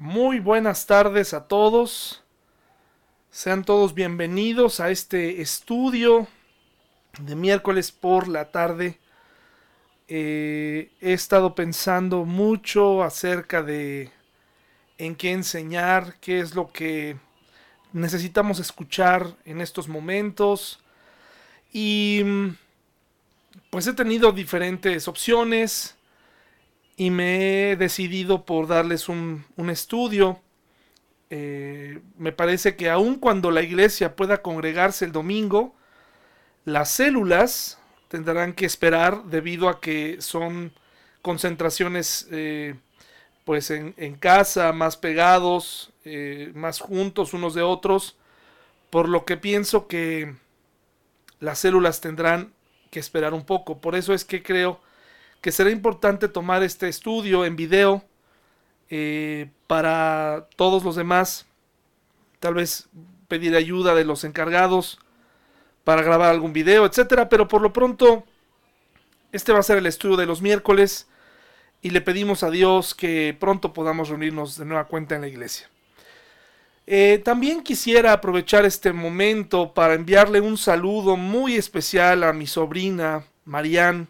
Muy buenas tardes a todos. Sean todos bienvenidos a este estudio de miércoles por la tarde. Eh, he estado pensando mucho acerca de en qué enseñar, qué es lo que necesitamos escuchar en estos momentos. Y pues he tenido diferentes opciones y me he decidido por darles un, estudio. Eh, me parece que aun cuando la iglesia pueda congregarse el domingo, las células tendrán que esperar debido a que son concentraciones eh, pues en, casa, más pegados, eh, más juntos unos de otros, por lo que pienso que las células tendrán que esperar un poco. Por eso es que creo que será importante tomar este estudio en video eh, para todos los demás. Tal vez pedir ayuda de los encargados para grabar algún video, etcétera. Pero por lo pronto, este va a ser el estudio de los miércoles y le pedimos a Dios que pronto podamos reunirnos de nueva cuenta en la iglesia. Eh, también quisiera aprovechar este momento para enviarle un saludo muy especial a mi sobrina Marianne,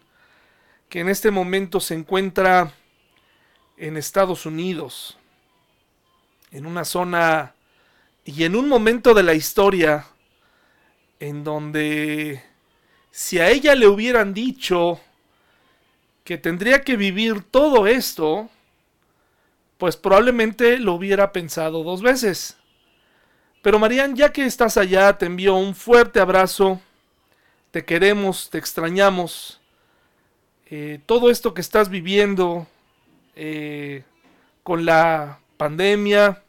que en este momento se encuentra en Estados Unidos, en una zona y en un momento de la historia en donde si a ella le hubieran dicho que tendría que vivir todo esto, pues probablemente lo hubiera pensado dos veces. Pero Marian, ya que estás allá, te envío un fuerte abrazo, te queremos, te extrañamos eh, todo esto que estás viviendo eh, con la pandemia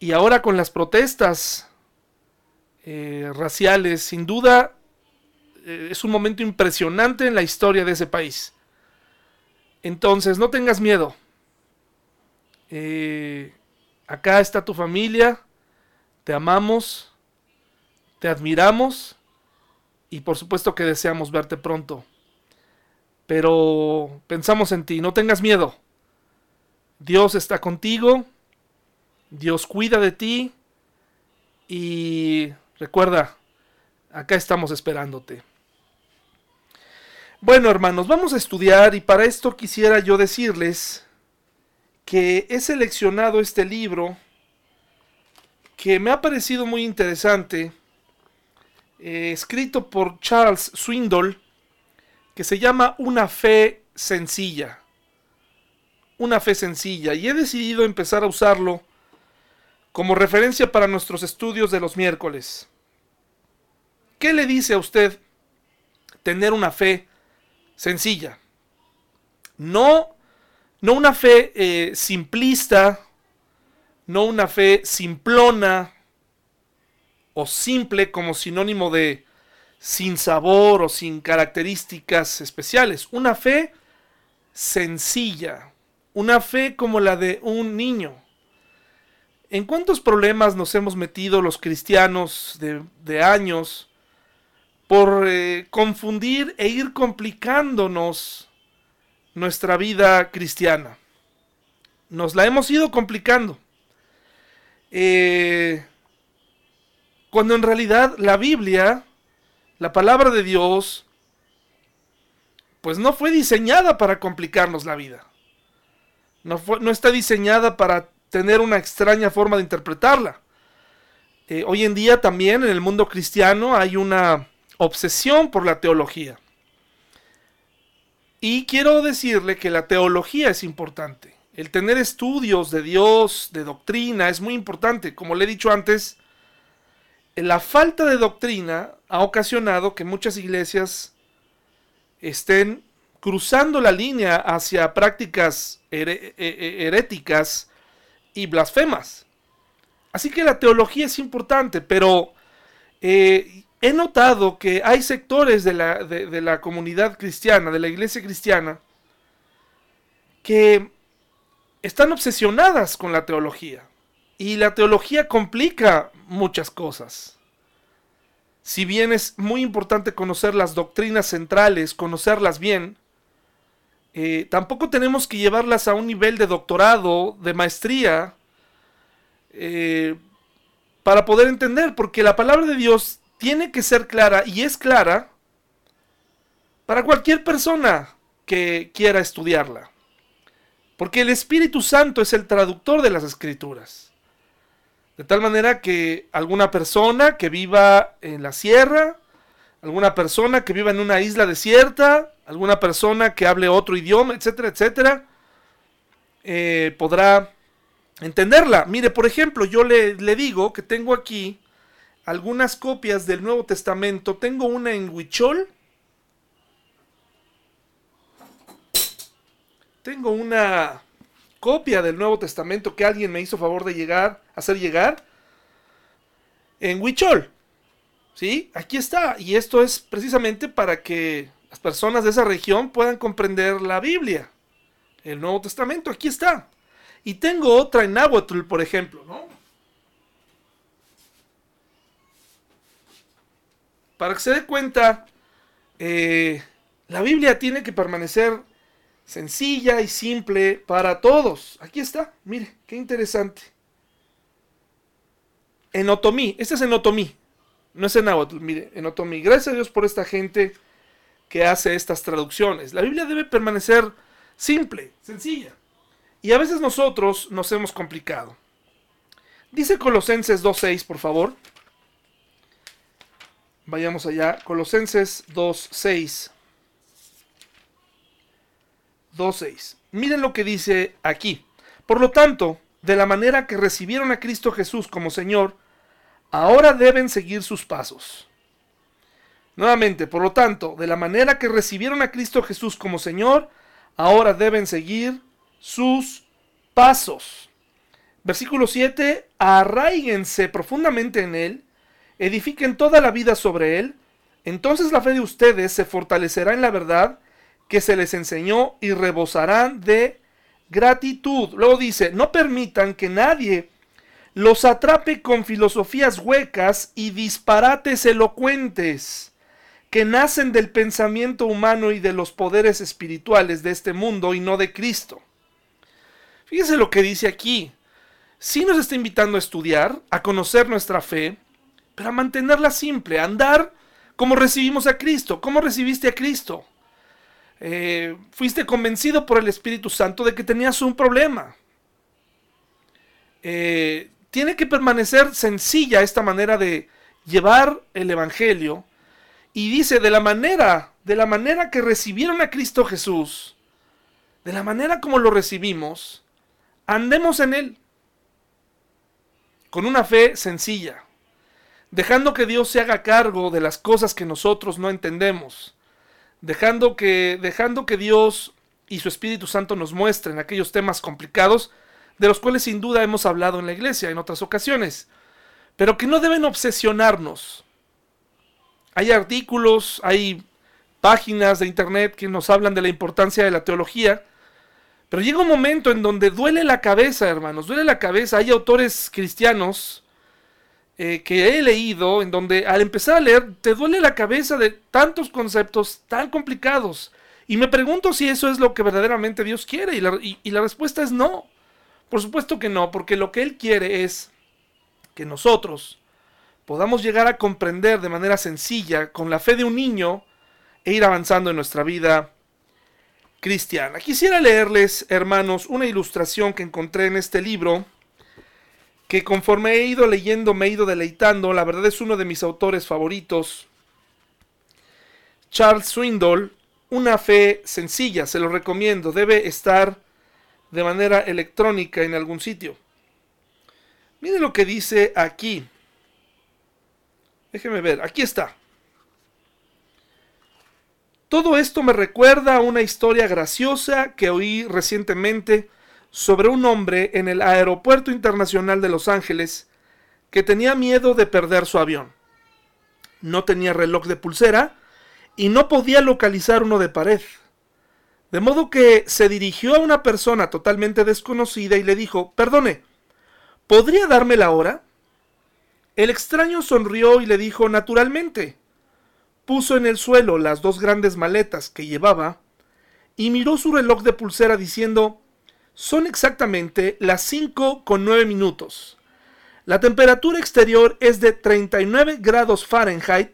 y ahora con las protestas eh, raciales, sin duda es un momento impresionante en la historia de ese país. Entonces, no tengas miedo. acá está tu familia, te amamos, te admiramos y por supuesto que deseamos verte pronto. Pero pensamos en ti, no tengas miedo. Dios está contigo, Dios cuida de ti y recuerda, acá estamos esperándote. Bueno hermanos, vamos a estudiar y para esto quisiera yo decirles que he seleccionado este libro que me ha parecido muy interesante, eh, escrito por Charles Swindoll, que se llama Una fe sencilla. Una fe sencilla. Y he decidido empezar a usarlo como referencia para nuestros estudios de los miércoles. ¿Qué le dice a usted tener una fe sencilla? No, no una fe eh, simplista, no una fe simplona o simple como sinónimo de sin sabor o sin características especiales. Una fe sencilla, una fe como la de un niño. ¿En cuántos problemas nos hemos metido los cristianos de, años por eh, confundir e ir complicándonos nuestra vida cristiana? Nos la hemos ido complicando. Eh, cuando en realidad la Biblia la palabra de Dios, pues no fue diseñada para complicarnos la vida. No, no está diseñada para tener una extraña forma de interpretarla. Eh, hoy en día también en el mundo cristiano hay una obsesión por la teología. Y quiero decirle que la teología es importante. El tener estudios de Dios, de doctrina, es muy importante. Como le he dicho antes, la falta de doctrina ha ocasionado que muchas iglesias estén cruzando la línea hacia prácticas heréticas y blasfemas. Así que la teología es importante, pero eh, he notado que hay sectores de la, de la comunidad cristiana, de la iglesia cristiana, que están obsesionadas con la teología. Y la teología complica muchas cosas. Si bien es muy importante conocer las doctrinas centrales, conocerlas bien, Eh, tampoco tenemos que llevarlas a un nivel de doctorado, de maestría, eh, para poder entender, porque la palabra de Dios tiene que ser clara y es clara para cualquier persona que quiera estudiarla. Porque el Espíritu Santo es el traductor de las escrituras. De tal manera que alguna persona que viva en la sierra, alguna persona que viva en una isla desierta, alguna persona que hable otro idioma, etcétera, etcétera, eh, podrá entenderla. Mire, por ejemplo, yo le, le, digo que tengo aquí algunas copias del Nuevo Testamento. Tengo una en Huichol. Tengo una copia del Nuevo Testamento que alguien me hizo favor de llegar, hacer llegar en Huichol. ¿Sí? Aquí está. Y esto es precisamente para que las personas de esa región puedan comprender la Biblia. El Nuevo Testamento, aquí está. Y tengo otra en Nahuatl, por ejemplo, ¿no? Para que se dé cuenta, eh, la Biblia tiene que permanecer sencilla y simple para todos. Aquí está, mire, qué interesante. En Otomí, este es en Otomí, no es en Nahuatl, mire, en Otomí. Gracias a Dios por esta gente que hace estas traducciones. La Biblia debe permanecer simple, sencilla. Y a veces nosotros nos hemos complicado. Dice Colosenses 2.6, por favor. Vayamos allá. Colosenses 2.6. 2.6. Miren lo que dice aquí. Por lo tanto, de la manera que recibieron a Cristo Jesús como Señor, ahora deben seguir sus pasos. Nuevamente, por lo tanto, de la manera que recibieron a Cristo Jesús como Señor, ahora deben seguir sus pasos. Versículo 7, arraíguense profundamente en Él, edifiquen toda la vida sobre Él, entonces la fe de ustedes se fortalecerá en la verdad que se les enseñó y rebosarán de gratitud. Luego dice, no permitan que nadie los atrape con filosofías huecas y disparates elocuentes que nacen del pensamiento humano y de los poderes espirituales de este mundo y no de Cristo. Fíjese lo que dice aquí. Sí nos está invitando a estudiar, a conocer nuestra fe, pero a mantenerla simple, a andar como recibimos a Cristo. ¿Cómo recibiste a Cristo? Eh, fuiste convencido por el Espíritu Santo de que tenías un problema. Eh, tiene que permanecer sencilla esta manera de llevar el Evangelio y dice, de la manera, de la manera que recibieron a Cristo Jesús, de la manera como lo recibimos, andemos en Él. Con una fe sencilla, dejando que Dios se haga cargo de las cosas que nosotros no entendemos, dejando que, dejando que Dios y su Espíritu Santo nos muestren aquellos temas complicados de los cuales sin duda hemos hablado en la iglesia en otras ocasiones, pero que no deben obsesionarnos hay artículos, hay páginas de internet que nos hablan de la importancia de la teología, pero llega un momento en donde duele la cabeza, hermanos, duele la cabeza. Hay autores cristianos eh, que he leído en donde al empezar a leer te duele la cabeza de tantos conceptos tan complicados. Y me pregunto si eso es lo que verdaderamente Dios quiere. Y la, y la respuesta es no. Por supuesto que no, porque lo que Él quiere es que nosotros podamos llegar a comprender de manera sencilla, con la fe de un niño, e ir avanzando en nuestra vida cristiana. Quisiera leerles, hermanos, una ilustración que encontré en este libro, que conforme he ido leyendo me he ido deleitando, la verdad es uno de mis autores favoritos, Charles Swindoll, Una fe sencilla, se lo recomiendo, debe estar de manera electrónica en algún sitio. Mire lo que dice aquí. Déjeme ver, aquí está. Todo esto me recuerda a una historia graciosa que oí recientemente sobre un hombre en el Aeropuerto Internacional de Los Ángeles que tenía miedo de perder su avión. No tenía reloj de pulsera y no podía localizar uno de pared. De modo que se dirigió a una persona totalmente desconocida y le dijo, perdone, ¿podría darme la hora? El extraño sonrió y le dijo naturalmente. Puso en el suelo las dos grandes maletas que llevaba y miró su reloj de pulsera diciendo, son exactamente las 5 con 9 minutos. La temperatura exterior es de 39 grados Fahrenheit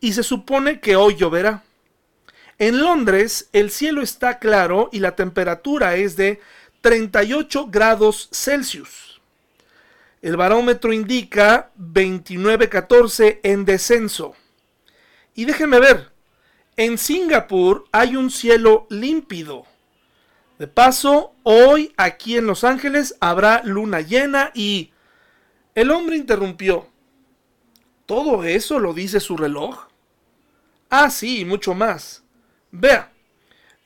y se supone que hoy lloverá. En Londres el cielo está claro y la temperatura es de 38 grados Celsius. El barómetro indica 29-14 en descenso. Y déjenme ver, en Singapur hay un cielo límpido. De paso, hoy aquí en Los Ángeles habrá luna llena y... El hombre interrumpió. ¿Todo eso lo dice su reloj? Ah, sí, mucho más. Vea,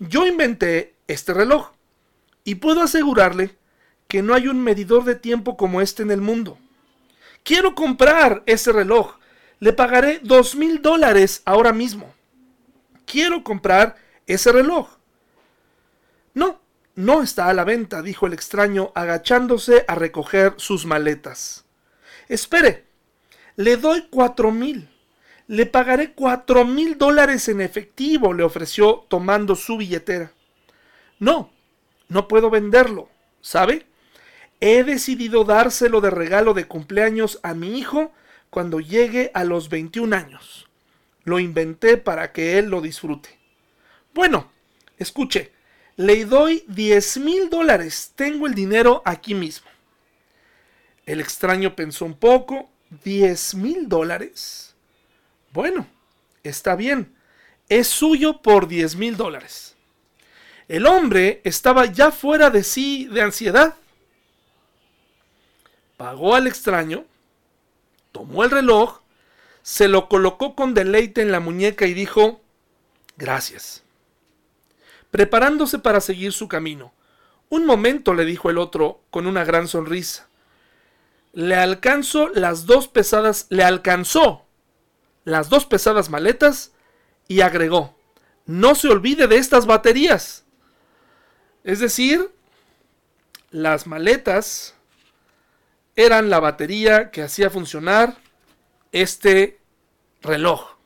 yo inventé este reloj y puedo asegurarle que no hay un medidor de tiempo como este en el mundo. Quiero comprar ese reloj. Le pagaré dos mil dólares ahora mismo. Quiero comprar ese reloj. No, no está a la venta, dijo el extraño, agachándose a recoger sus maletas. Espere, le doy cuatro mil. Le pagaré cuatro mil dólares en efectivo, le ofreció tomando su billetera. No, no puedo venderlo, ¿sabe? He decidido dárselo de regalo de cumpleaños a mi hijo cuando llegue a los 21 años. Lo inventé para que él lo disfrute. Bueno, escuche, le doy 10 mil dólares. Tengo el dinero aquí mismo. El extraño pensó un poco. ¿10 mil dólares? Bueno, está bien. Es suyo por 10 mil dólares. El hombre estaba ya fuera de sí de ansiedad. Pagó al extraño, tomó el reloj, se lo colocó con deleite en la muñeca y dijo, gracias. Preparándose para seguir su camino. Un momento, le dijo el otro con una gran sonrisa. Le alcanzo las dos pesadas, le alcanzó las dos pesadas maletas y agregó, no se olvide de estas baterías. Es decir, las maletas eran la batería que hacía funcionar este reloj.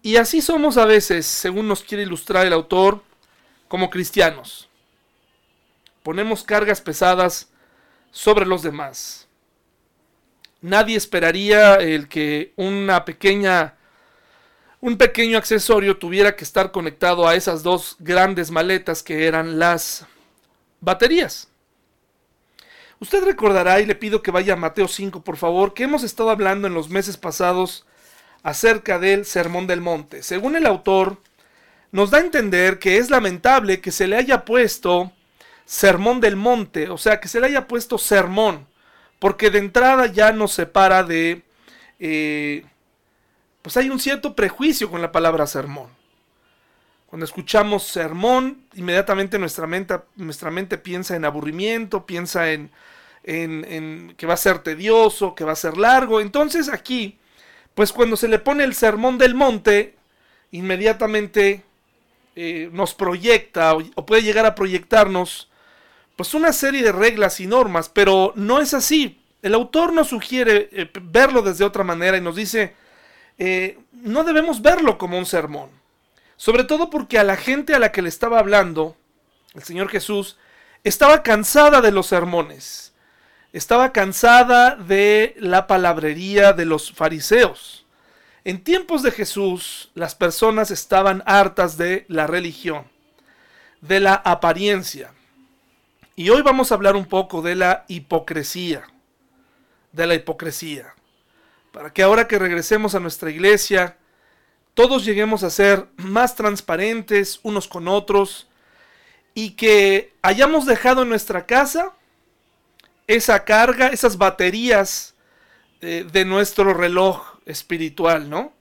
Y así somos a veces, según nos quiere ilustrar el autor, como cristianos. Ponemos cargas pesadas sobre los demás. Nadie esperaría el que una pequeña un pequeño accesorio tuviera que estar conectado a esas dos grandes maletas que eran las baterías. Usted recordará, y le pido que vaya a Mateo 5, por favor, que hemos estado hablando en los meses pasados acerca del Sermón del Monte. Según el autor, nos da a entender que es lamentable que se le haya puesto Sermón del Monte, o sea, que se le haya puesto sermón, porque de entrada ya nos separa de... Eh, pues hay un cierto prejuicio con la palabra sermón. Cuando escuchamos sermón, inmediatamente nuestra mente, nuestra mente piensa en aburrimiento, piensa en, en, que va a ser tedioso, que va a ser largo. Entonces aquí, pues cuando se le pone el sermón del monte, inmediatamente eh, nos proyecta o, puede llegar a proyectarnos pues una serie de reglas y normas, pero no es así. El autor nos sugiere eh, verlo desde otra manera y nos dice, eh, no debemos verlo como un sermón. Sobre todo porque a la gente a la que le estaba hablando, el Señor Jesús, estaba cansada de los sermones. Estaba cansada de la palabrería de los fariseos. En tiempos de Jesús, las personas estaban hartas de la religión, de la apariencia. Y hoy vamos a hablar un poco de la hipocresía, de la hipocresía para que ahora que regresemos a nuestra iglesia, todos lleguemos a ser más transparentes unos con otros y que hayamos dejado en nuestra casa esa carga, esas baterías eh, de nuestro reloj espiritual, ¿no?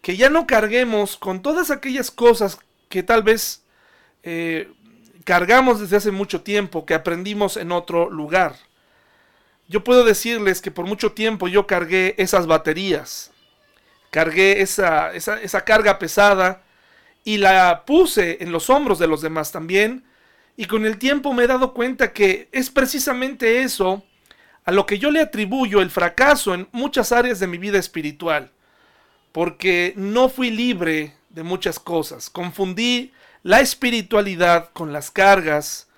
Que ya no carguemos con todas aquellas cosas que tal vez eh, cargamos desde hace mucho tiempo, que aprendimos en otro lugar. Yo puedo decirles que por mucho tiempo yo cargué esas baterías, cargué esa, esa, carga pesada y la puse en los hombros de los demás también. Y con el tiempo me he dado cuenta que es precisamente eso a lo que yo le atribuyo el fracaso en muchas áreas de mi vida espiritual. Porque no fui libre de muchas cosas. Confundí la espiritualidad con las cargas,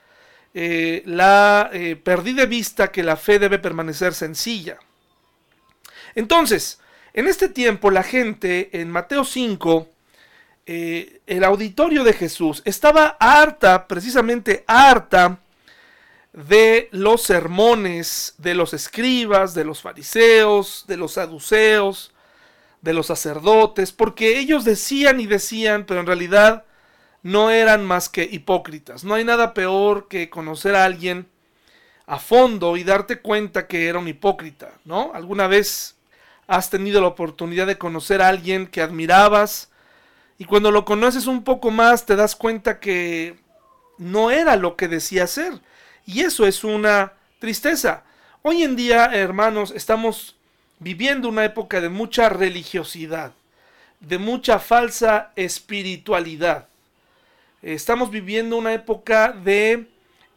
eh, la eh, perdí de vista que la fe debe permanecer sencilla. Entonces, en este tiempo la gente en Mateo 5, eh, el auditorio de Jesús estaba harta, precisamente harta, de los sermones de los escribas, de los fariseos, de los saduceos, de los sacerdotes, porque ellos decían y decían, pero en realidad no eran más que hipócritas. No hay nada peor que conocer a alguien a fondo y darte cuenta que era un hipócrita, ¿no? ¿Alguna vez has tenido la oportunidad de conocer a alguien que admirabas y cuando lo conoces un poco más te das cuenta que no era lo que decía ser? Y eso es una tristeza. Hoy en día, hermanos, estamos viviendo una época de mucha religiosidad, de mucha falsa espiritualidad. Estamos viviendo una época de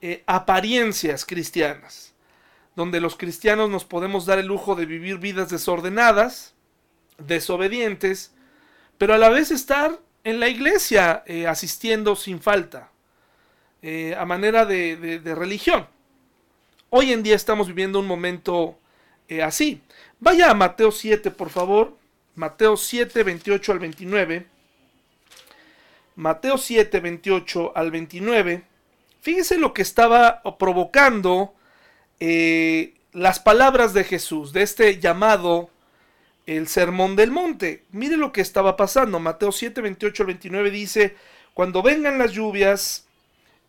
eh, apariencias cristianas, donde los cristianos nos podemos dar el lujo de vivir vidas desordenadas, desobedientes, pero a la vez estar en la iglesia eh, asistiendo sin falta. Eh, a manera de, religión. Hoy en día estamos viviendo un momento eh, así. Vaya a Mateo 7, por favor. Mateo 7, 28 al 29. Mateo 7, 28 al 29. Fíjese lo que estaba provocando eh, las palabras de Jesús, de este llamado el sermón del monte. Mire lo que estaba pasando. Mateo 7, 28 al 29 dice, cuando vengan las lluvias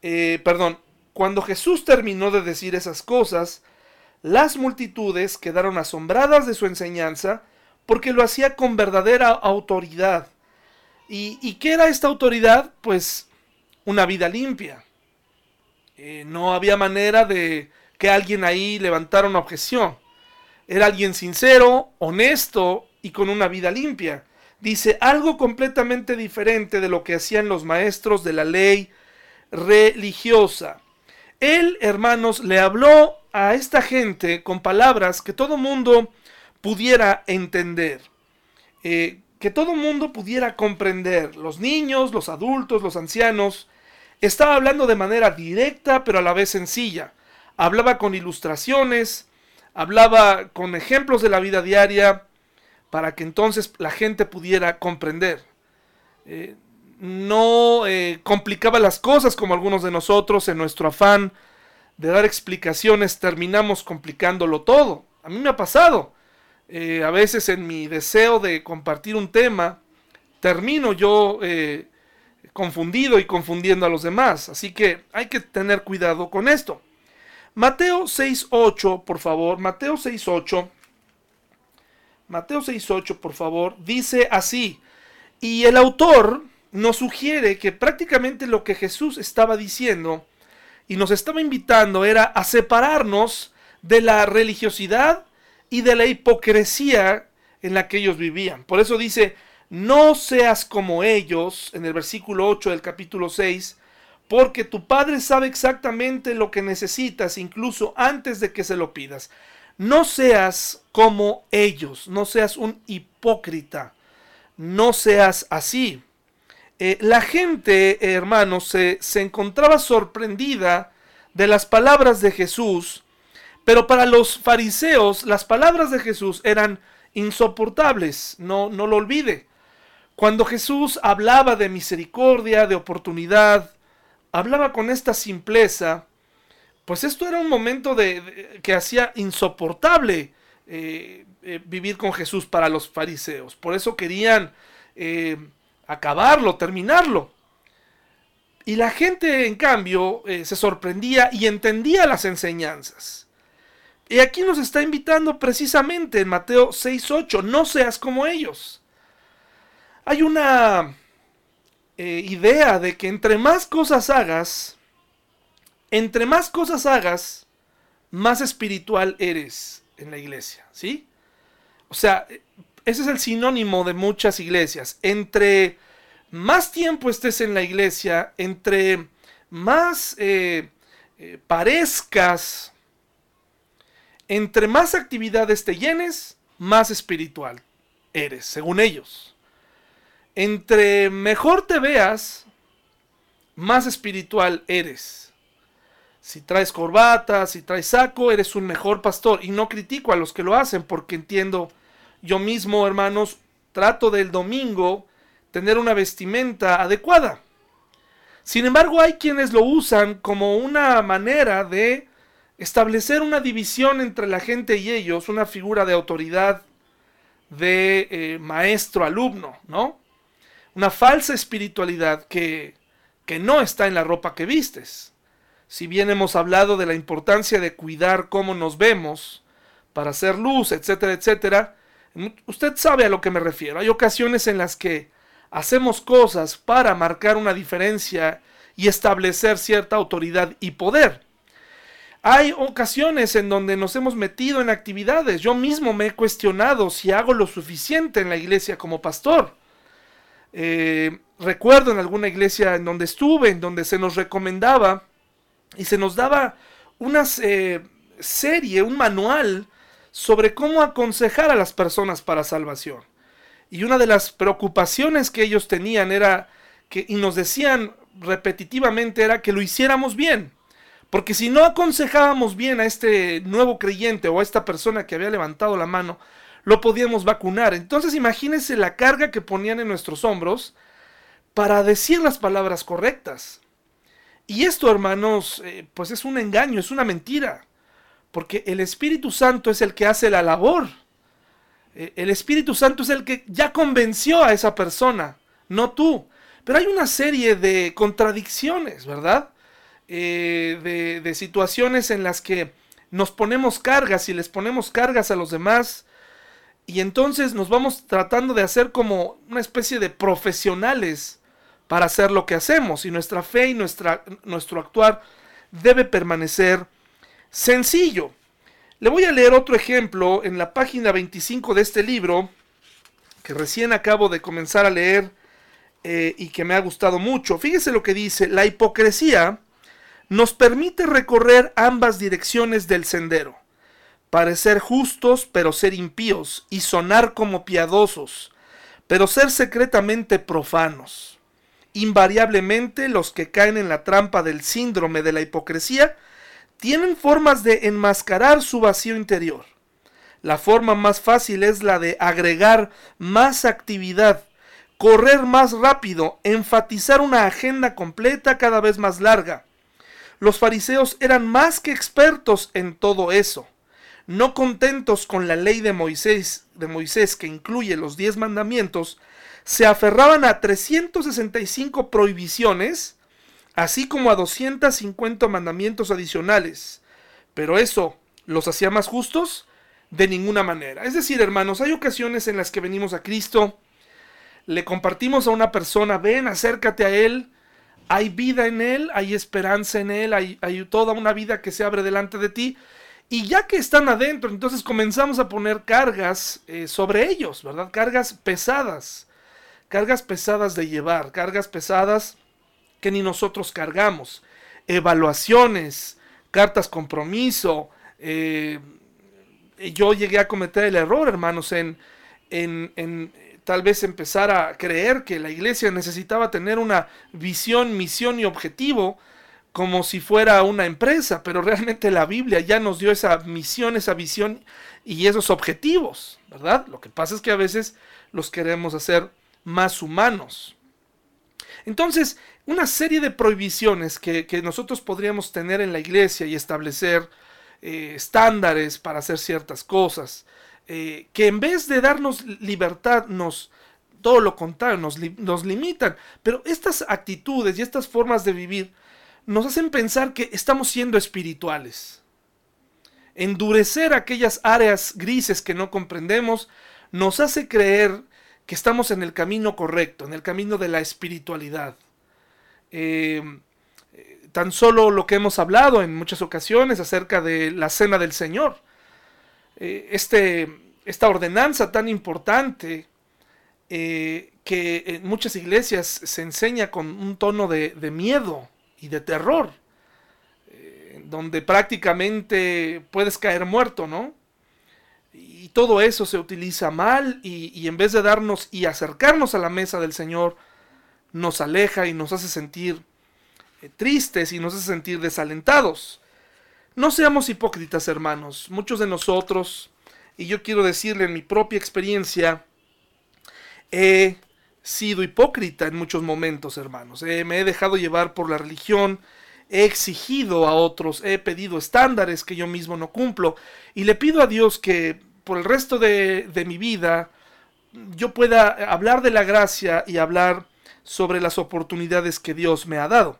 eh, perdón, cuando Jesús terminó de decir esas cosas, las multitudes quedaron asombradas de su enseñanza porque lo hacía con verdadera autoridad. ¿Y, qué era esta autoridad? Pues una vida limpia. Eh, no había manera de que alguien ahí levantara una objeción. Era alguien sincero, honesto y con una vida limpia. Dice algo completamente diferente de lo que hacían los maestros de la ley religiosa. Él, hermanos, le habló a esta gente con palabras que todo mundo pudiera entender, eh, que todo mundo pudiera comprender, los niños, los adultos, los ancianos. Estaba hablando de manera directa, pero a la vez sencilla. Hablaba con ilustraciones, hablaba con ejemplos de la vida diaria, para que entonces la gente pudiera comprender. Eh, no eh, complicaba las cosas como algunos de nosotros en nuestro afán de dar explicaciones terminamos complicándolo todo. A mí me ha pasado. Eh, a veces en mi deseo de compartir un tema, termino yo eh, confundido y confundiendo a los demás. Así que hay que tener cuidado con esto. Mateo 6.8, por favor. Mateo 6.8. Mateo 6.8, por favor. Dice así. Y el autor nos sugiere que prácticamente lo que Jesús estaba diciendo y nos estaba invitando era a separarnos de la religiosidad y de la hipocresía en la que ellos vivían. Por eso dice, no seas como ellos, en el versículo 8 del capítulo 6, porque tu Padre sabe exactamente lo que necesitas, incluso antes de que se lo pidas. No seas como ellos, no seas un hipócrita, no seas así. Eh, la gente, hermanos, se, se encontraba sorprendida de las palabras de Jesús, pero para los fariseos las palabras de Jesús eran insoportables, no, no lo olvide. Cuando Jesús hablaba de misericordia, de oportunidad, hablaba con esta simpleza, pues esto era un momento de, que hacía insoportable eh, eh, vivir con Jesús para los fariseos. Por eso querían acabarlo, terminarlo. Y la gente, en cambio, eh, se sorprendía y entendía las enseñanzas. Y aquí nos está invitando precisamente en Mateo 6.8, no seas como ellos. Hay una eh, idea de que entre más cosas hagas, entre más cosas hagas, más espiritual eres en la iglesia, ¿sí? O sea, ese es el sinónimo de muchas iglesias. Entre más tiempo estés en la iglesia, entre más eh, eh, parezcas, entre más actividades te llenes, más espiritual eres, según ellos. Entre mejor te veas, más espiritual eres. Si traes corbata, si traes saco, eres un mejor pastor. Y no critico a los que lo hacen porque entiendo, yo mismo, hermanos, trato del domingo tener una vestimenta adecuada. Sin embargo, hay quienes lo usan como una manera de establecer una división entre la gente y ellos, una figura de autoridad de eh, maestro-alumno, ¿no? Una falsa espiritualidad que, que no está en la ropa que vistes. Si bien hemos hablado de la importancia de cuidar cómo nos vemos para hacer luz, etcétera, etcétera, usted sabe a lo que me refiero. Hay ocasiones en las que hacemos cosas para marcar una diferencia y establecer cierta autoridad y poder. Hay ocasiones en donde nos hemos metido en actividades. Yo mismo me he cuestionado si hago lo suficiente en la iglesia como pastor. Eh, recuerdo en alguna iglesia en donde estuve, en donde se nos recomendaba y se nos daba una eh, serie, un manual sobre cómo aconsejar a las personas para salvación. Y una de las preocupaciones que ellos tenían era que, y nos decían repetitivamente, era que lo hiciéramos bien. Porque si no aconsejábamos bien a este nuevo creyente o a esta persona que había levantado la mano, lo podíamos vacunar. Entonces imagínense la carga que ponían en nuestros hombros para decir las palabras correctas. Y esto, hermanos, eh, pues es un engaño, es una mentira. Porque el Espíritu Santo es el que hace la labor. Eh, el Espíritu Santo es el que ya convenció a esa persona, no tú. Pero hay una serie de contradicciones, ¿verdad? Eh, de, situaciones en las que nos ponemos cargas y les ponemos cargas a los demás y entonces nos vamos tratando de hacer como una especie de profesionales para hacer lo que hacemos y nuestra fe y nuestro actuar debe permanecer sencillo. Le voy a leer otro ejemplo en la página 25 de este libro que recién acabo de comenzar a leer eh, y que me ha gustado mucho. Fíjese lo que dice, la hipocresía nos permite recorrer ambas direcciones del sendero, parecer justos pero ser impíos y sonar como piadosos, pero ser secretamente profanos. Invariablemente los que caen en la trampa del síndrome de la hipocresía tienen formas de enmascarar su vacío interior. La forma más fácil es la de agregar más actividad, correr más rápido, enfatizar una agenda completa cada vez más larga, los fariseos eran más que expertos en todo eso. No contentos con la ley de Moisés, de Moisés que incluye los diez mandamientos, se aferraban a 365 prohibiciones, así como a 250 mandamientos adicionales. Pero eso, ¿los hacía más justos? De ninguna manera. Es decir, hermanos, hay ocasiones en las que venimos a Cristo, le compartimos a una persona, ven, acércate a Él, hay vida en Él, hay esperanza en Él, hay, toda una vida que se abre delante de ti. Y ya que están adentro, entonces comenzamos a poner cargas eh, sobre ellos, ¿verdad? Cargas pesadas, cargas pesadas de llevar, cargas pesadas que ni nosotros cargamos, evaluaciones, cartas compromiso. Eh, yo llegué a cometer el error, hermanos, en, en, en tal vez empezar a creer que la iglesia necesitaba tener una visión, misión y objetivo como si fuera una empresa, pero realmente la Biblia ya nos dio esa misión, esa visión y esos objetivos, ¿verdad? Lo que pasa es que a veces los queremos hacer más humanos. Entonces, una serie de prohibiciones que, nosotros podríamos tener en la iglesia y establecer eh, estándares para hacer ciertas cosas, eh, que en vez de darnos libertad, nos, todo lo contrario, nos, nos limitan. Pero estas actitudes y estas formas de vivir nos hacen pensar que estamos siendo espirituales. Endurecer aquellas áreas grises que no comprendemos nos hace creer que estamos en el camino correcto, en el camino de la espiritualidad. Eh, tan solo lo que hemos hablado en muchas ocasiones acerca de la cena del Señor. Eh, este, esta ordenanza tan importante eh, que en muchas iglesias se enseña con un tono de, miedo y de terror, donde prácticamente puedes caer muerto, ¿no? Y todo eso se utiliza mal y en vez de darnos y acercarnos a la mesa del Señor, nos aleja y nos hace sentir eh, tristes y nos hace sentir desalentados. No seamos hipócritas, hermanos. Muchos de nosotros, y yo quiero decirle en mi propia experiencia, he sido hipócrita en muchos momentos, hermanos. Eh, me he dejado llevar por la religión, he exigido a otros, he pedido estándares que yo mismo no cumplo, y le pido a Dios que por el resto de, de mi vida yo pueda hablar de la gracia y hablar sobre las oportunidades que Dios me ha dado.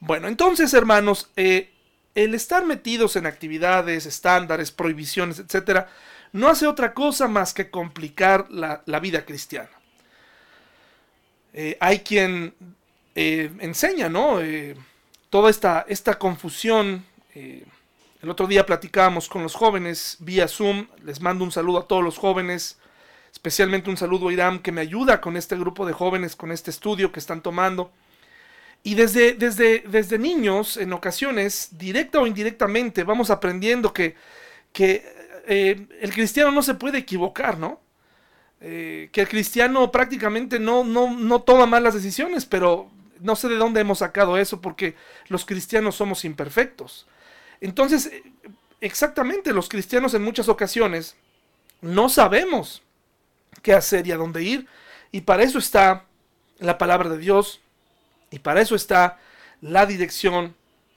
Bueno, entonces, hermanos, eh, el estar metidos en actividades, estándares, prohibiciones, etcétera, no hace otra cosa más que complicar la, vida cristiana. Eh, hay quien eh, enseña, ¿no? Toda esta, esta confusión. el otro día platicábamos con los jóvenes vía Zoom. Les mando un saludo a todos los jóvenes. Especialmente un saludo a Irán que me ayuda con este grupo de jóvenes, con este estudio que están tomando. Y desde, desde, desde niños, en ocasiones, directa o indirectamente, vamos aprendiendo que, que eh, el cristiano no se puede equivocar, ¿no? Eh, que el cristiano prácticamente no, no, no toma malas decisiones, pero no sé de dónde hemos sacado eso, porque los cristianos somos imperfectos. Entonces, eh, exactamente, los cristianos en muchas ocasiones no sabemos qué hacer y a dónde ir, y para eso está la palabra de Dios, y para eso está la dirección,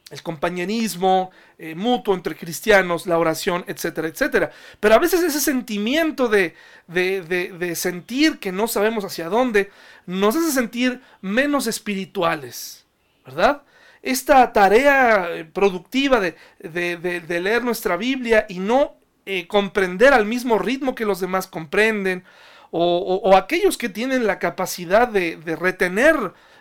el compañerismo eh, mutuo entre cristianos, la oración, etcétera, etcétera. Pero a veces ese sentimiento de, de, sentir que no sabemos hacia dónde nos hace sentir menos espirituales, ¿verdad? Esta tarea eh, productiva de, leer nuestra Biblia y no eh, comprender al mismo ritmo que los demás comprenden, o, aquellos que tienen la capacidad de, retener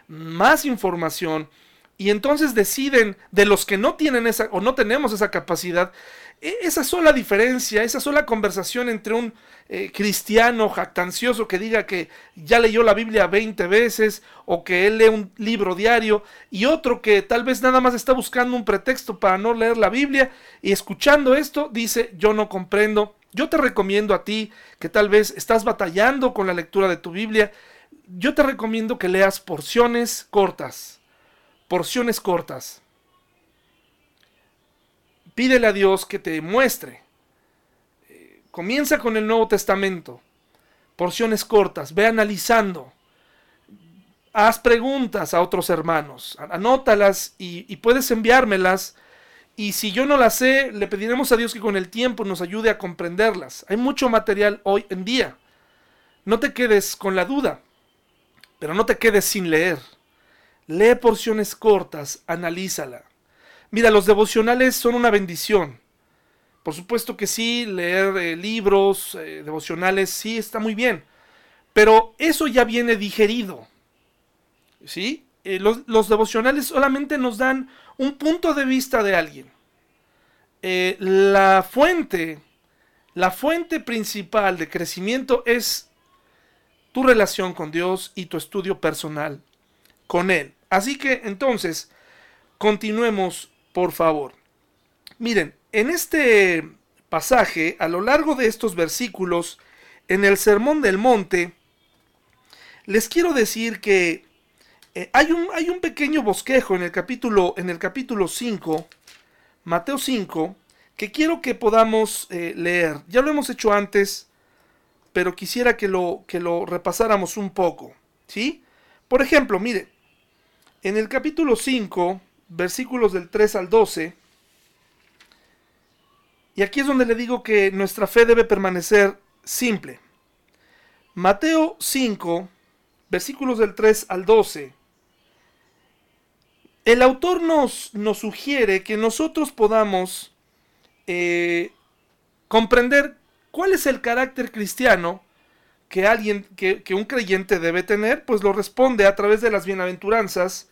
más información y entonces deciden de los que no tienen esa o no tenemos esa capacidad, e, esa sola diferencia, esa sola conversación entre un eh, cristiano jactancioso que diga que ya leyó la Biblia 20 veces o que él lee un libro diario y otro que tal vez nada más está buscando un pretexto para no leer la Biblia y escuchando esto dice yo no comprendo. Yo te recomiendo a ti que tal vez estás batallando con la lectura de tu Biblia yo te recomiendo que leas porciones cortas. Porciones cortas. Pídele a Dios que te muestre. Eh, comienza con el Nuevo Testamento. Porciones cortas. Ve analizando. Haz preguntas a otros hermanos. Anótalas y, y puedes enviármelas. Y si yo no las sé, le pediremos a Dios que con el tiempo nos ayude a comprenderlas. Hay mucho material hoy en día. No te quedes con la duda. Pero no te quedes sin leer. Lee porciones cortas, analízala. Mira, los devocionales son una bendición. Por supuesto que sí, leer eh, libros, eh, devocionales, sí, está muy bien. Pero eso ya viene digerido. ¿Sí? Eh, los, los, devocionales solamente nos dan un punto de vista de alguien. la fuente, la fuente principal de crecimiento es tu relación con Dios y tu estudio personal con Él. Así que entonces, continuemos, por favor. Miren, en este pasaje, a lo largo de estos versículos, en el Sermón del Monte, les quiero decir que eh, hay, un, hay, un, pequeño bosquejo en el capítulo, en el capítulo 5, Mateo 5, que quiero que podamos eh, leer. Ya lo hemos hecho antes, pero quisiera que lo, que lo repasáramos un poco. ¿sí? Por ejemplo, mire, en el capítulo 5, versículos del 3 al 12, y aquí es donde le digo que nuestra fe debe permanecer simple. Mateo 5, versículos del 3 al 12. El autor nos, nos sugiere que nosotros podamos eh, comprender ¿Cuál es el carácter cristiano que alguien, que, un creyente debe tener? Pues lo responde a través de las bienaventuranzas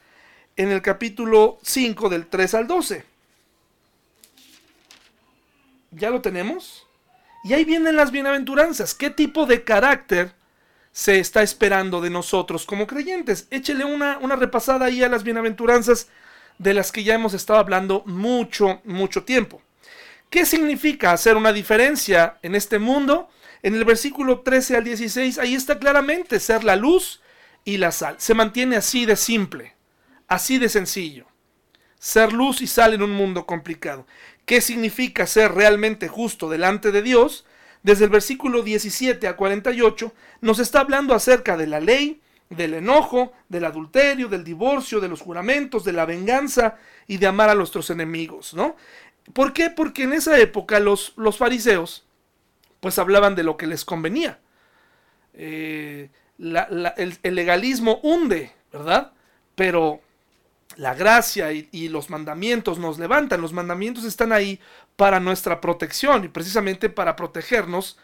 en el capítulo 5 del 3 al 12. ¿Ya lo tenemos? Y ahí vienen las bienaventuranzas. ¿Qué tipo de carácter se está esperando de nosotros como creyentes? Échele una, una repasada ahí a las bienaventuranzas de las que ya hemos estado hablando mucho, mucho tiempo. ¿Qué significa hacer una diferencia en este mundo? En el versículo 13 al 16, ahí está claramente ser la luz y la sal. Se mantiene así de simple. Así de sencillo. Ser luz y sal en un mundo complicado. ¿Qué significa ser realmente justo delante de Dios? Desde el versículo 17 a 48 nos está hablando acerca de la ley, del enojo, del adulterio, del divorcio, de los juramentos, de la venganza y de amar a nuestros enemigos, ¿no? ¿Por qué? Porque en esa época los, los fariseos pues hablaban de lo que les convenía. Eh, el, legalismo hunde, ¿verdad? Pero la gracia y, los mandamientos nos levantan. Los mandamientos están ahí para nuestra protección y precisamente para protegernos.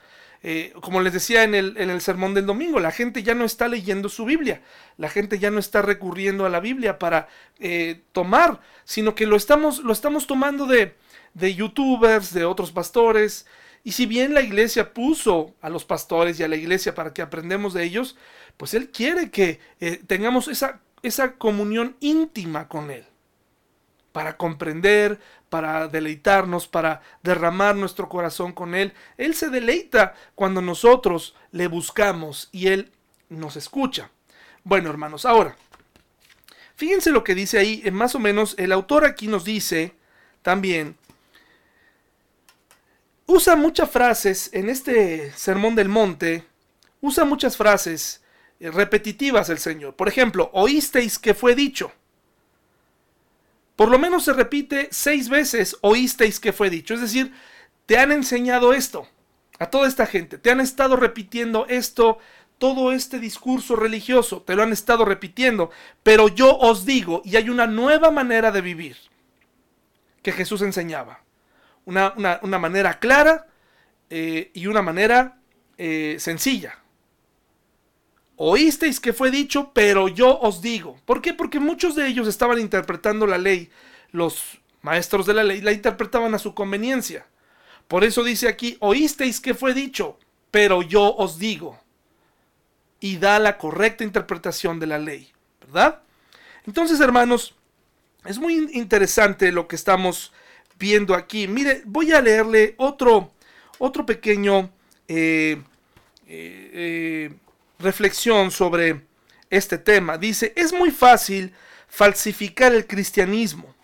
Eh, como les decía en el, en el, sermón del domingo, la gente ya no está leyendo su Biblia, la gente ya no está recurriendo a la Biblia para eh, tomar, sino que lo estamos, lo estamos tomando de, de youtubers, de otros pastores, y si bien la iglesia puso a los pastores y a la iglesia para que aprendamos de ellos, pues Él quiere que eh, tengamos esa, esa comunión íntima con Él, para comprender, para deleitarnos, para derramar nuestro corazón con Él. Él se deleita cuando nosotros le buscamos y Él nos escucha. Bueno, hermanos, ahora, fíjense lo que dice ahí, más o menos el autor aquí nos dice también usa muchas frases en este Sermón del Monte, usa muchas frases eh, repetitivas el Señor. Por ejemplo, oísteis que fue dicho. Por lo menos se repite seis veces, oísteis que fue dicho. Es decir, te han enseñado esto a toda esta gente. Te han estado repitiendo esto, todo este discurso religioso, te lo han estado repitiendo. Pero yo os digo, y hay una nueva manera de vivir que Jesús enseñaba una, manera clara eh, y una manera eh, sencilla. Oísteis que fue dicho, pero yo os digo. ¿Por qué? Porque muchos de ellos estaban interpretando la ley. Los maestros de la ley la interpretaban a su conveniencia. Por eso dice aquí, oísteis que fue dicho, pero yo os digo. Y da la correcta interpretación de la ley, ¿verdad? Entonces, hermanos, es muy interesante lo que estamos viendo aquí. Mire, voy a leerle otro, otro pequeño eh, eh, eh, reflexión sobre este tema. Dice, es muy fácil falsificar el cristianismo,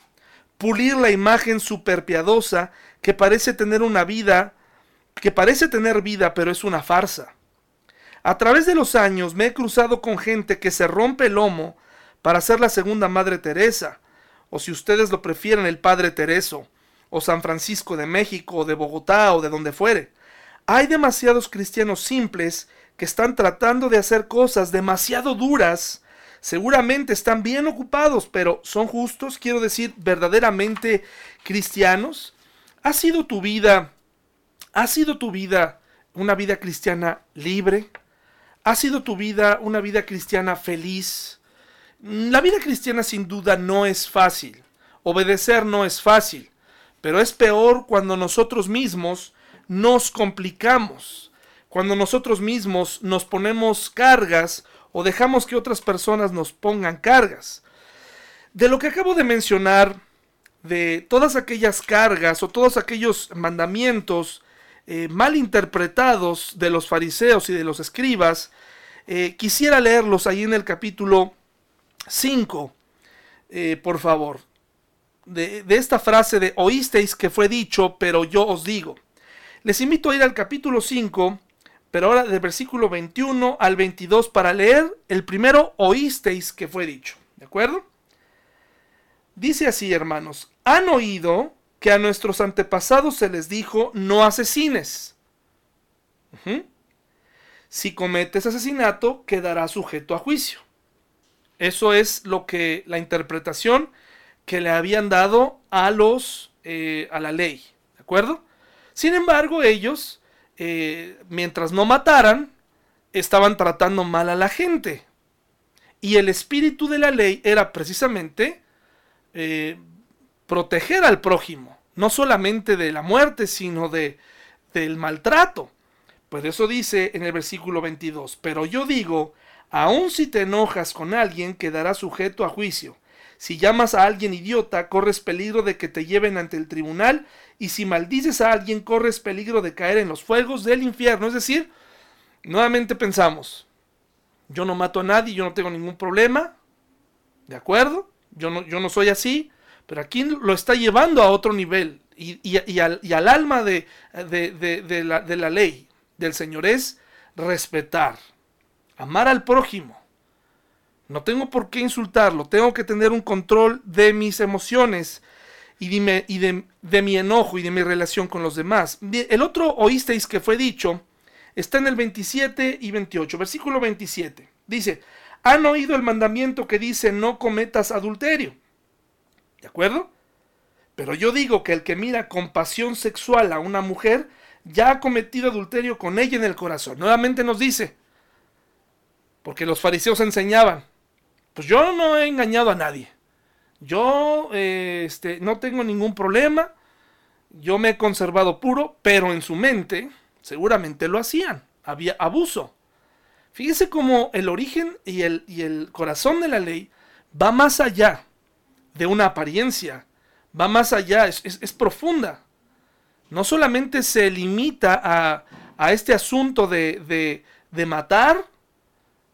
pulir la imagen superpiadosa que parece tener una vida, que parece tener vida, pero es una farsa. A través de los años me he cruzado con gente que se rompe el lomo para ser la segunda Madre Teresa, o si ustedes lo prefieren, el Padre Tereso, o San Francisco de México, o de Bogotá, o de donde fuere. Hay demasiados cristianos simples que están tratando de hacer cosas demasiado duras. Seguramente están bien ocupados, pero ¿son justos? Quiero decir, verdaderamente cristianos. ¿Ha sido tu vida, ha sido tu vida una vida cristiana libre? ¿Ha sido tu vida una vida cristiana feliz? La vida cristiana sin duda no es fácil. Obedecer no es fácil. Pero es peor cuando nosotros mismos nos complicamos, cuando nosotros mismos nos ponemos cargas o dejamos que otras personas nos pongan cargas. De lo que acabo de mencionar, de todas aquellas cargas o todos aquellos mandamientos eh, mal interpretados de los fariseos y de los escribas, eh, quisiera leerlos ahí en el capítulo 5, eh, por favor de, esta frase de oísteis que fue dicho, pero yo os digo. Les invito a ir al capítulo 5, pero ahora del versículo 21 al 22 para leer el primero oísteis que fue dicho. ¿De acuerdo? Dice así, hermanos, han oído que a nuestros antepasados se les dijo no asesines. Si cometes asesinato, quedará sujeto a juicio. Eso es lo que la interpretación que le habían dado a los eh, a la ley, ¿de acuerdo? Sin embargo, ellos, eh, mientras no mataran, estaban tratando mal a la gente. Y el espíritu de la ley era precisamente eh, proteger al prójimo, no solamente de la muerte, sino de, del maltrato. Pues eso dice en el versículo 22, pero yo digo, aun si te enojas con alguien, quedará sujeto a juicio si llamas a alguien idiota, corres peligro de que te lleven ante el tribunal, y si maldices a alguien, corres peligro de caer en los fuegos del infierno. Es decir, nuevamente pensamos, yo no mato a nadie, yo no tengo ningún problema, ¿de acuerdo? Yo no, yo no soy así, pero aquí lo está llevando a otro nivel. Y, al, alma de, la, de la ley del Señor es respetar, amar al prójimo. No tengo por qué insultarlo, tengo que tener un control de mis emociones y, y de, mi enojo y de mi relación con los demás. El otro oísteis que fue dicho está en el 27 y 28, versículo 27. Dice, han oído el mandamiento que dice no cometas adulterio. ¿De acuerdo? Pero yo digo que el que mira con pasión sexual a una mujer ya ha cometido adulterio con ella en el corazón. Nuevamente nos dice, porque los fariseos enseñaban, pues yo no he engañado a nadie. Yo eh, este, no tengo ningún problema. Yo me he conservado puro, pero en su mente seguramente lo hacían. Había abuso. Fíjese cómo el origen y el, y el corazón de la ley va más allá de una apariencia va más allá, es, profunda. No solamente se limita a, a este asunto de, de, de matar,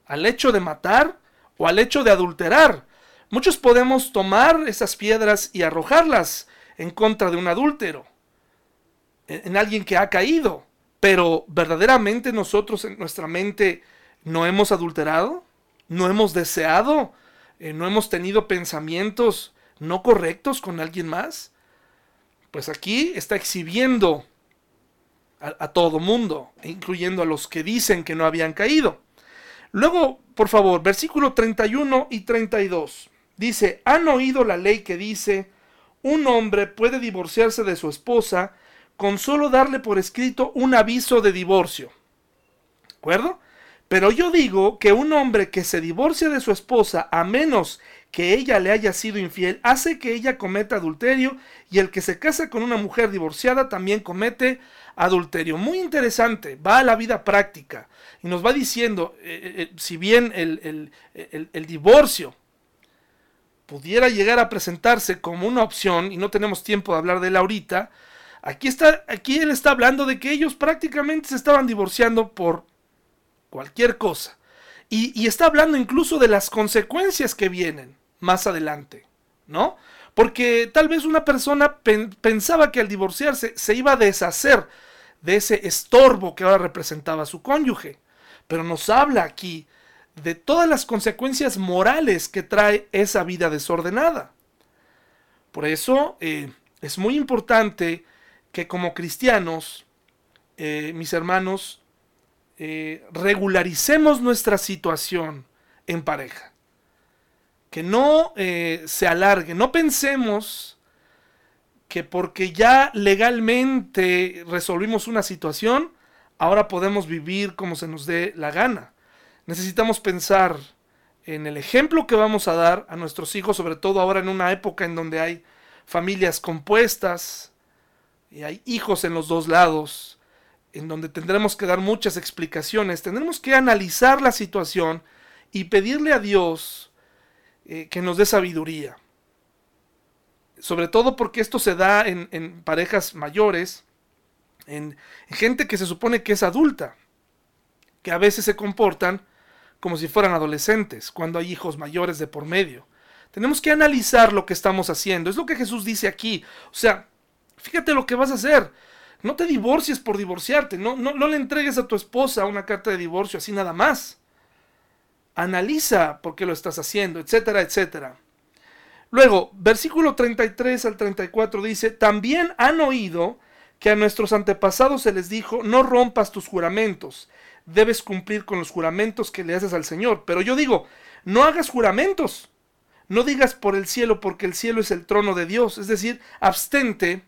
al hecho de matar o al hecho de adulterar. Muchos podemos tomar esas piedras y arrojarlas en contra de un adúltero, en, alguien que ha caído, pero verdaderamente nosotros en nuestra mente no hemos adulterado, no hemos deseado, eh, no hemos tenido pensamientos no correctos con alguien más, pues aquí está exhibiendo a, todo mundo, incluyendo a los que dicen que no habían caído. Luego, por favor, versículo 31 y 32. Dice, ¿han oído la ley que dice, un hombre puede divorciarse de su esposa con solo darle por escrito un aviso de divorcio? ¿De acuerdo? Pero yo digo que un hombre que se divorcia de su esposa a menos que ella le haya sido infiel hace que ella cometa adulterio y el que se casa con una mujer divorciada también comete adulterio. Muy interesante, va a la vida práctica y nos va diciendo, eh, eh, eh, si bien el, el, divorcio pudiera llegar a presentarse como una opción, y no tenemos tiempo de hablar de él ahorita, aquí, está, aquí él está hablando de que ellos prácticamente se estaban divorciando por cualquier cosa. Y, y, está hablando incluso de las consecuencias que vienen más adelante, ¿no? Porque tal vez una persona pensaba que al divorciarse se iba a deshacer de ese estorbo que ahora representaba su cónyuge, pero nos habla aquí de todas las consecuencias morales que trae esa vida desordenada. Por eso eh, es muy importante que como cristianos, eh, mis hermanos, eh, regularicemos nuestra situación en pareja que no eh, se alargue. No pensemos que porque ya legalmente resolvimos una situación, ahora podemos vivir como se nos dé la gana. Necesitamos pensar en el ejemplo que vamos a dar a nuestros hijos, sobre todo ahora en una época en donde hay familias compuestas y hay hijos en los dos lados, en donde tendremos que dar muchas explicaciones, tendremos que analizar la situación y pedirle a Dios eh, que nos dé sabiduría. Sobre todo porque esto se da en, parejas mayores, en, gente que se supone que es adulta, que a veces se comportan como si fueran adolescentes, cuando hay hijos mayores de por medio. Tenemos que analizar lo que estamos haciendo. Es lo que Jesús dice aquí. O sea, fíjate lo que vas a hacer. No te divorcies por divorciarte. No, no, no le entregues a tu esposa una carta de divorcio así nada más analiza por qué lo estás haciendo, etcétera, etcétera. Luego, versículo 33 al 34 dice, también han oído que a nuestros antepasados se les dijo, no rompas tus juramentos, debes cumplir con los juramentos que le haces al Señor. Pero yo digo, no hagas juramentos, no digas por el cielo, porque el cielo es el trono de Dios, es decir, abstente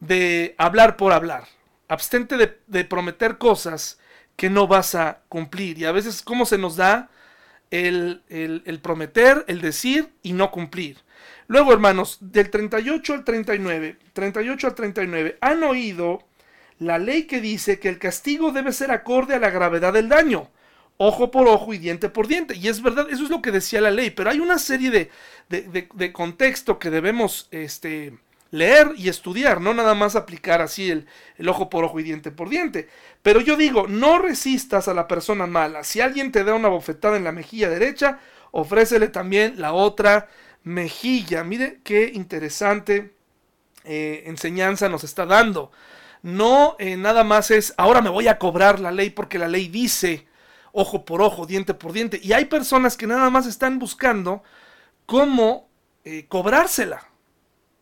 de hablar por hablar, abstente de, de prometer cosas que no vas a cumplir. Y a veces, ¿cómo se nos da el, el, prometer, el decir y no cumplir? Luego, hermanos, del 38 al 39, 38 al 39, han oído la ley que dice que el castigo debe ser acorde a la gravedad del daño, ojo por ojo y diente por diente. Y es verdad, eso es lo que decía la ley, pero hay una serie de, de, de contexto que debemos este, leer y estudiar, no nada más aplicar así el, ojo por ojo y diente por diente. Pero yo digo, no resistas a la persona mala. Si alguien te da una bofetada en la mejilla derecha, ofrécele también la otra mejilla. Mire qué interesante eh, enseñanza nos está dando. No eh, nada más es, ahora me voy a cobrar la ley porque la ley dice ojo por ojo, diente por diente. Y hay personas que nada más están buscando cómo eh, cobrársela.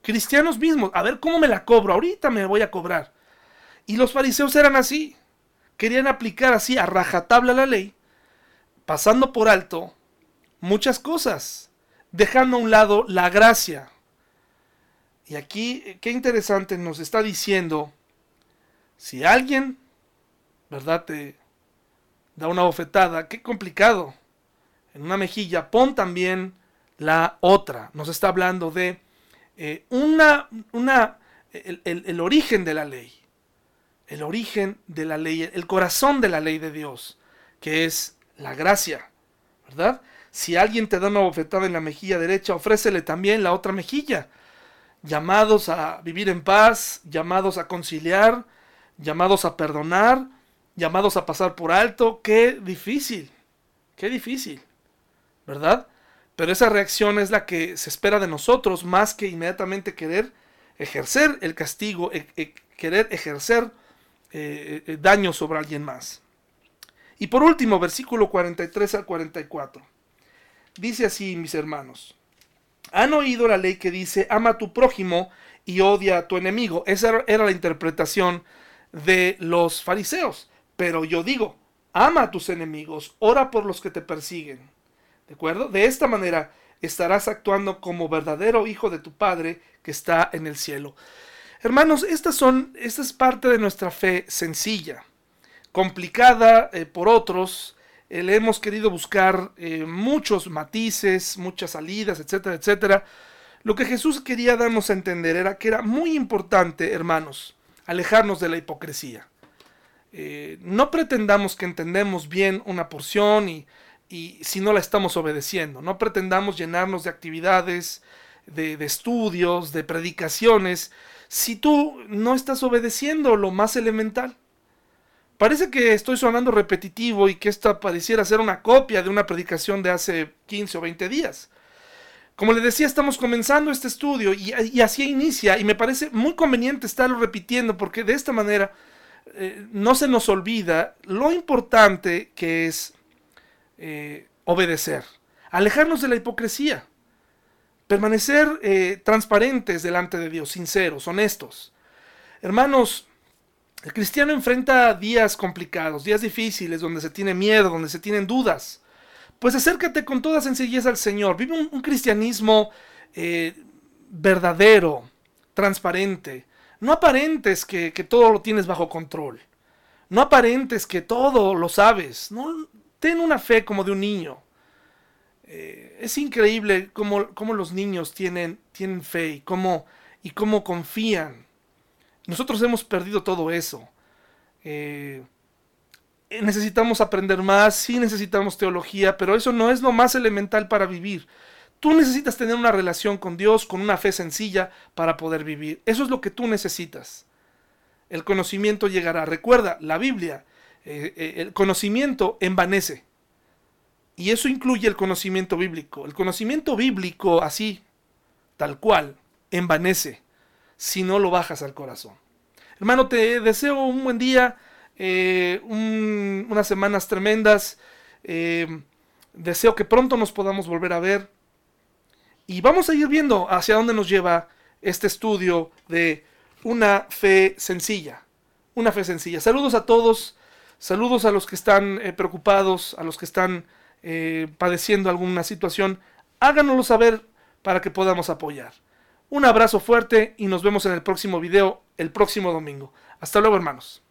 Cristianos mismos, a ver cómo me la cobro, ahorita me voy a cobrar. Y los fariseos eran así, querían aplicar así a rajatabla la ley, pasando por alto muchas cosas, dejando a un lado la gracia. Y aquí, qué interesante nos está diciendo, si alguien, ¿verdad? Te da una bofetada, qué complicado. En una mejilla, pon también la otra. Nos está hablando de eh, una, una, el, origen de la ley. El origen de la ley, el corazón de la ley de Dios, que es la gracia, ¿verdad? Si alguien te da una bofetada en la mejilla derecha, ofrécele también la otra mejilla. Llamados a vivir en paz, llamados a conciliar, llamados a perdonar, llamados a pasar por alto. Qué difícil, qué difícil, ¿verdad? Pero esa reacción es la que se espera de nosotros más que inmediatamente querer ejercer el castigo, e, e, querer ejercer eh, eh, daño sobre alguien más. Y por último, versículo 43 al 44. Dice así, mis hermanos. Han oído la ley que dice, ama a tu prójimo y odia a tu enemigo. Esa era la interpretación de los fariseos. Pero yo digo, ama a tus enemigos, ora por los que te persiguen. ¿De acuerdo? De esta manera estarás actuando como verdadero hijo de tu Padre que está en el cielo. Hermanos, estas son, esta es parte de nuestra fe sencilla, complicada eh, por otros. Eh, le hemos querido buscar eh, muchos matices, muchas salidas, etcétera, etcétera. Lo que Jesús quería darnos a entender era que era muy importante, hermanos, alejarnos de la hipocresía. No pretendamos que entendemos bien una porción y, si no la estamos obedeciendo. No pretendamos llenarnos de actividades, de, estudios, de predicaciones, si tú no estás obedeciendo lo más elemental. Parece que estoy sonando repetitivo y que esta pareciera ser una copia de una predicación de hace 15 o 20 días. Como le decía, estamos comenzando este estudio y, y así inicia y me parece muy conveniente estarlo repitiendo porque de esta manera eh, no se nos olvida lo importante que es eh, obedecer, alejarnos de la hipocresía, permanecer eh, transparentes delante de Dios, sinceros, honestos. Hermanos, el cristiano enfrenta días complicados, días difíciles, donde se tiene miedo, donde se tienen dudas. Pues acércate con toda sencillez al Señor. Vive un, cristianismo verdadero, transparente, no aparentes que, todo lo tienes bajo control. No aparentes que todo lo sabes. No, ten una fe como de un niño. Eh, es increíble cómo, los niños tienen, tienen fe y cómo, y cómo confían. Nosotros hemos perdido todo eso. Eh, necesitamos aprender más, sí necesitamos teología, pero eso no es lo más elemental para vivir. Tú necesitas tener una relación con Dios, con una fe sencilla para poder vivir. Eso es lo que tú necesitas. El conocimiento llegará. Recuerda, la Biblia, eh, eh, el conocimiento envanece. Y eso incluye el conocimiento bíblico. El conocimiento bíblico, así, tal cual, envanece si no lo bajas al corazón. Hermano, te deseo un buen día, eh, unas semanas tremendas. deseo que pronto nos podamos volver a ver. Y vamos a ir viendo hacia dónde nos lleva este estudio de una fe sencilla. Una fe sencilla. Saludos a todos. Saludos a los que están eh, preocupados, a los que están eh, padeciendo alguna situación. Háganoslo saber para que podamos apoyar. Un abrazo fuerte y nos vemos en el próximo video el próximo domingo. Hasta luego hermanos.